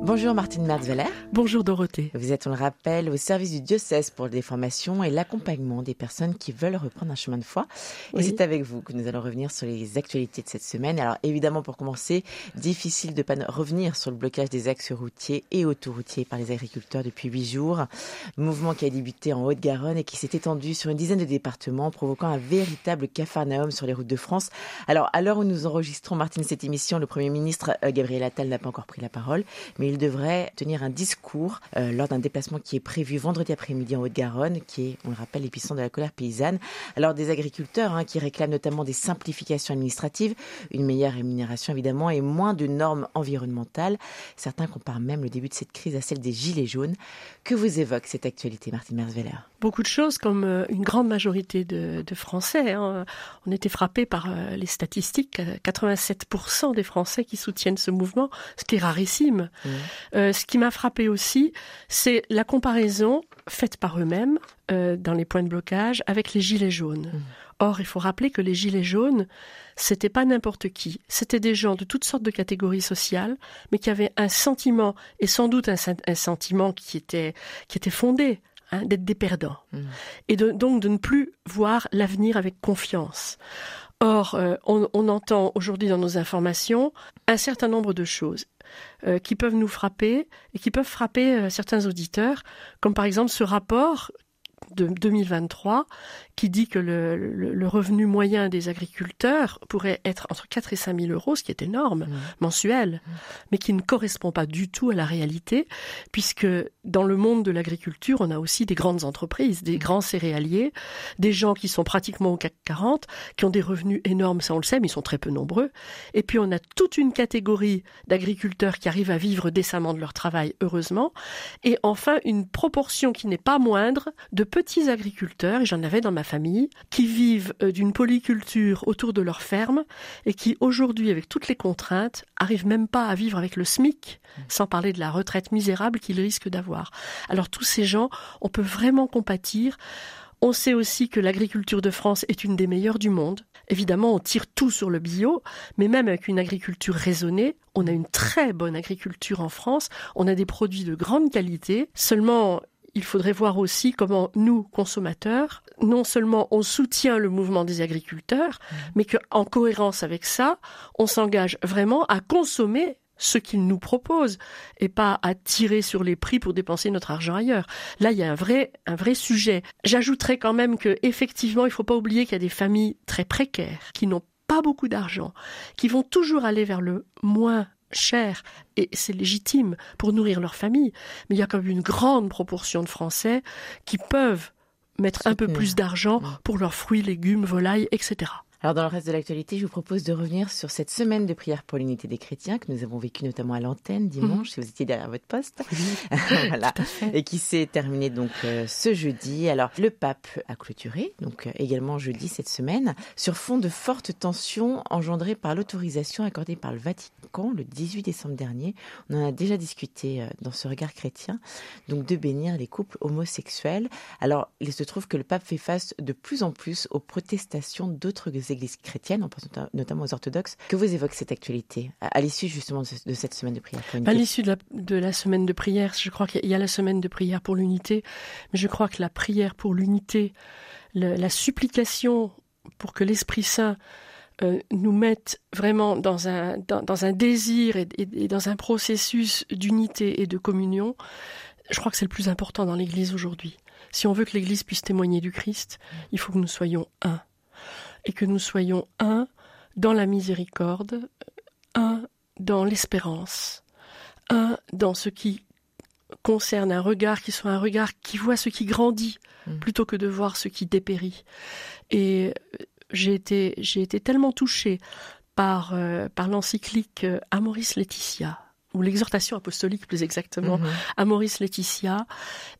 Bonjour Martine Merzveller. Bonjour Dorothée. Vous êtes, on le rappelle, au service du diocèse pour les formations et l'accompagnement des personnes qui veulent reprendre un chemin de foi. Et c'est avec vous que nous allons revenir sur les actualités de cette semaine. Alors évidemment, pour commencer, difficile de pas revenir sur le blocage des axes routiers et autoroutiers par les agriculteurs depuis huit jours. Mouvement qui a débuté en Haute-Garonne et qui s'est étendu sur une dizaine de départements, provoquant un véritable capharnaüm sur les routes de France. Alors, à l'heure où nous enregistrons, Martine, cette émission, le Premier ministre euh, Gabriel Attal n'a pas encore pris la parole, mais il devrait tenir un discours euh, lors d'un déplacement qui est prévu vendredi après-midi en Haute-Garonne, qui est, on le rappelle, l'épicentre de la colère paysanne. Alors, des agriculteurs hein, qui réclament notamment des simplifications administratives, une meilleure rémunération évidemment et moins de normes environnementales. Certains comparent même le début de cette crise à celle des Gilets jaunes. Que vous évoque cette actualité, Martine Merzveller Beaucoup de choses, comme euh, une grande majorité de, de Français. hein. On était frappés par euh, les statistiques. euh, 87% des Français qui soutiennent ce mouvement, ce qui est rarissime. Mhm. Euh, ce qui m'a frappé aussi, c'est la comparaison faite par eux-mêmes euh, dans les points de blocage avec les gilets jaunes. Mhm. Or, il faut rappeler que les gilets jaunes, c'était pas n'importe qui. C'était des gens de toutes sortes de catégories sociales, mais qui avaient un sentiment, et sans doute un, sen- un sentiment qui était, qui était fondé, hein, d'être des perdants. Mhm. Et de- donc de ne plus voir l'avenir avec confiance. Or, euh, on, on entend aujourd'hui dans nos informations un certain nombre de choses euh, qui peuvent nous frapper et qui peuvent frapper euh, certains auditeurs, comme par exemple ce rapport de 2023 qui dit que le, le- le revenu moyen des agriculteurs pourrait être entre 4 et 5 000 euros, ce qui est énorme, Mhm. mensuel, mais qui ne correspond pas du tout à la réalité, puisque dans le monde de l'agriculture, on a aussi des grandes entreprises, des grands céréaliers, des gens qui sont pratiquement au CAC 40, qui ont des revenus énormes, ça on le sait, mais ils sont très peu nombreux. Et puis on a toute une catégorie d'agriculteurs qui arrivent à vivre décemment de leur travail, heureusement. Et enfin, une proportion qui n'est pas moindre de petits agriculteurs, et j'en avais dans ma famille, qui vivent euh, d'une polyculture autour de leur ferme et qui aujourd'hui, avec toutes les contraintes, arrivent même pas à vivre avec le SMIC, sans parler de la retraite misérable qu'ils risquent d'avoir. Alors tous ces gens, on peut vraiment compatir. On sait aussi que l'agriculture de France est une des meilleures du monde. Évidemment, on tire tout sur le bio, mais même avec une agriculture raisonnée, on a une très bonne agriculture en France. On a des produits de grande qualité. Seulement, il faudrait voir aussi comment nous, consommateurs, non seulement on soutient le mouvement des agriculteurs, mais qu'en cohérence avec ça, on s'engage vraiment à consommer ce qu'ils nous proposent et pas à tirer sur les prix pour dépenser notre argent ailleurs. Là, il y a un vrai, un vrai sujet. J'ajouterais quand même que, effectivement, il faut pas oublier qu'il y a des familles très précaires qui n'ont pas beaucoup d'argent, qui vont toujours aller vers le moins cher, et c'est légitime pour nourrir leur famille, mais il y a quand même une grande proportion de Français qui peuvent mettre un peu plus d'argent pour leurs fruits, légumes, volailles, etc. Alors dans le reste de l'actualité, je vous propose de revenir sur cette semaine de prière pour l'unité des chrétiens que nous avons vécue notamment à l'antenne dimanche, si vous étiez derrière votre poste. voilà. Et qui s'est terminée donc euh, ce jeudi. Alors le pape a clôturé, donc euh, également jeudi cette semaine, sur fond de fortes tensions engendrées par l'autorisation accordée par le Vatican le 18 décembre dernier. On en a déjà discuté euh, dans ce regard chrétien, donc de bénir les couples homosexuels. Alors il se trouve que le pape fait face de plus en plus aux protestations d'autres églises chrétiennes, on pense nota- notamment aux orthodoxes. Que vous évoque cette actualité à l'issue justement de ce- de cette semaine de prière À l'issue de la, semaine de prière, je crois qu'il y a la semaine de prière pour l'unité, mais je crois que la prière pour l'unité, la supplication pour que l'Esprit Saint euh, nous mette vraiment dans un, désir et dans un processus d'unité et de communion, je crois que c'est le plus important dans l'Église aujourd'hui. Si on veut que l'Église puisse témoigner du Christ, il faut que nous soyons un. Et que nous soyons un dans la miséricorde, un dans l'espérance, un dans ce qui concerne un regard qui soit un regard qui voit ce qui grandit Mm. plutôt que de voir ce qui dépérit. Et euh, j'ai été, j'ai été tellement touchée par, euh, par l'encyclique euh, Amoris Laetitia, ou l'exhortation apostolique plus exactement, Mhm. Amoris Laetitia,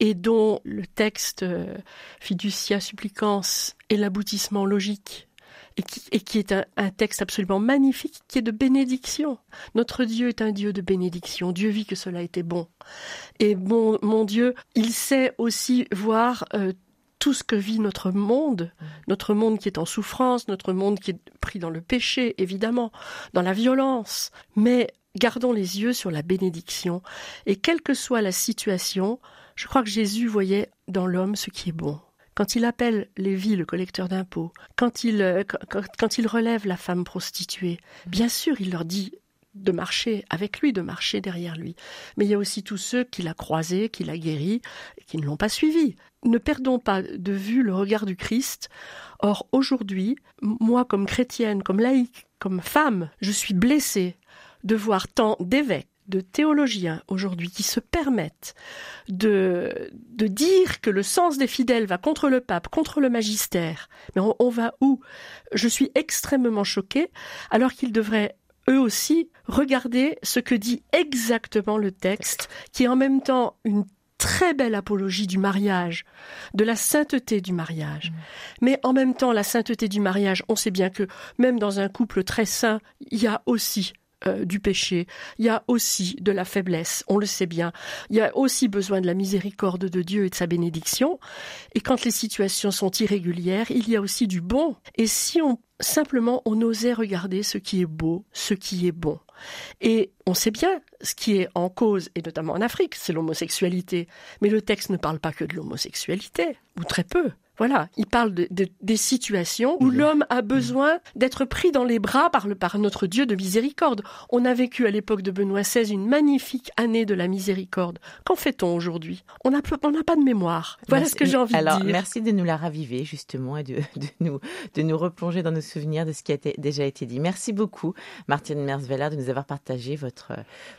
et dont le texte euh, Fiducia Supplicans est l'aboutissement logique et qui, et qui est un, un, texte absolument magnifique, qui est de bénédiction. Notre Dieu est un Dieu de bénédiction. Dieu vit que cela était bon. Et mon, mon Dieu, il sait aussi voir euh, tout ce que vit notre monde, notre monde qui est en souffrance, notre monde qui est pris dans le péché, évidemment, dans la violence. Mais gardons les yeux sur la bénédiction. Et quelle que soit la situation, je crois que Jésus voyait dans l'homme ce qui est bon. Quand il appelle Lévi le collecteur d'impôts, quand il, euh, quand, quand il relève la femme prostituée, bien sûr, il leur dit de marcher avec lui, de marcher derrière lui. Mais il y a aussi tous ceux qu'il a croisés, qu'il a guéris, et qui ne l'ont pas suivi. Ne perdons pas de vue le regard du Christ. Or, aujourd'hui, moi, comme chrétienne, comme laïque, comme femme, je suis blessée de voir tant d'évêques, de théologiens aujourd'hui qui se permettent de, de dire que le sens des fidèles va contre le pape, contre le magistère. Mais on, on va où? Je suis extrêmement choquée, alors qu'ils devraient eux aussi regarder ce que dit exactement le texte, qui est en même temps une très belle apologie du mariage, de la sainteté du mariage. Mmh. Mais en même temps, la sainteté du mariage, on sait bien que même dans un couple très saint, il y a aussi euh, du péché, il y a aussi de la faiblesse, on le sait bien. Il y a aussi besoin de la miséricorde de Dieu et de sa bénédiction. Et quand les situations sont irrégulières, il y a aussi du bon. Et si on simplement on osait regarder ce qui est beau, ce qui est bon. Et on sait bien ce qui est en cause, et notamment en Afrique, c'est l'homosexualité. Mais le texte ne parle pas que de l'homosexualité, ou très peu. Voilà, il parle de, de, des situations où l'homme a besoin d'être pris dans les bras par, le, par notre Dieu de miséricorde. On a vécu à l'époque de Benoît XVI une magnifique année de la miséricorde. Qu'en fait-on aujourd'hui? On n'a pas de mémoire. Voilà merci, ce que j'ai envie alors, de dire. Merci de nous la raviver justement et de, de, nous, de nous replonger dans nos souvenirs de ce qui a été, déjà été dit. Merci beaucoup Martine Mersveller de nous avoir partagé votre,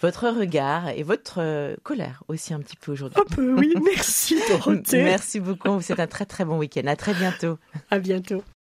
votre regard et votre euh, colère aussi un petit peu aujourd'hui. Un peu, oui. Merci Dorothée. merci beaucoup. C'est un très très bon week-end. À très bientôt. À bientôt.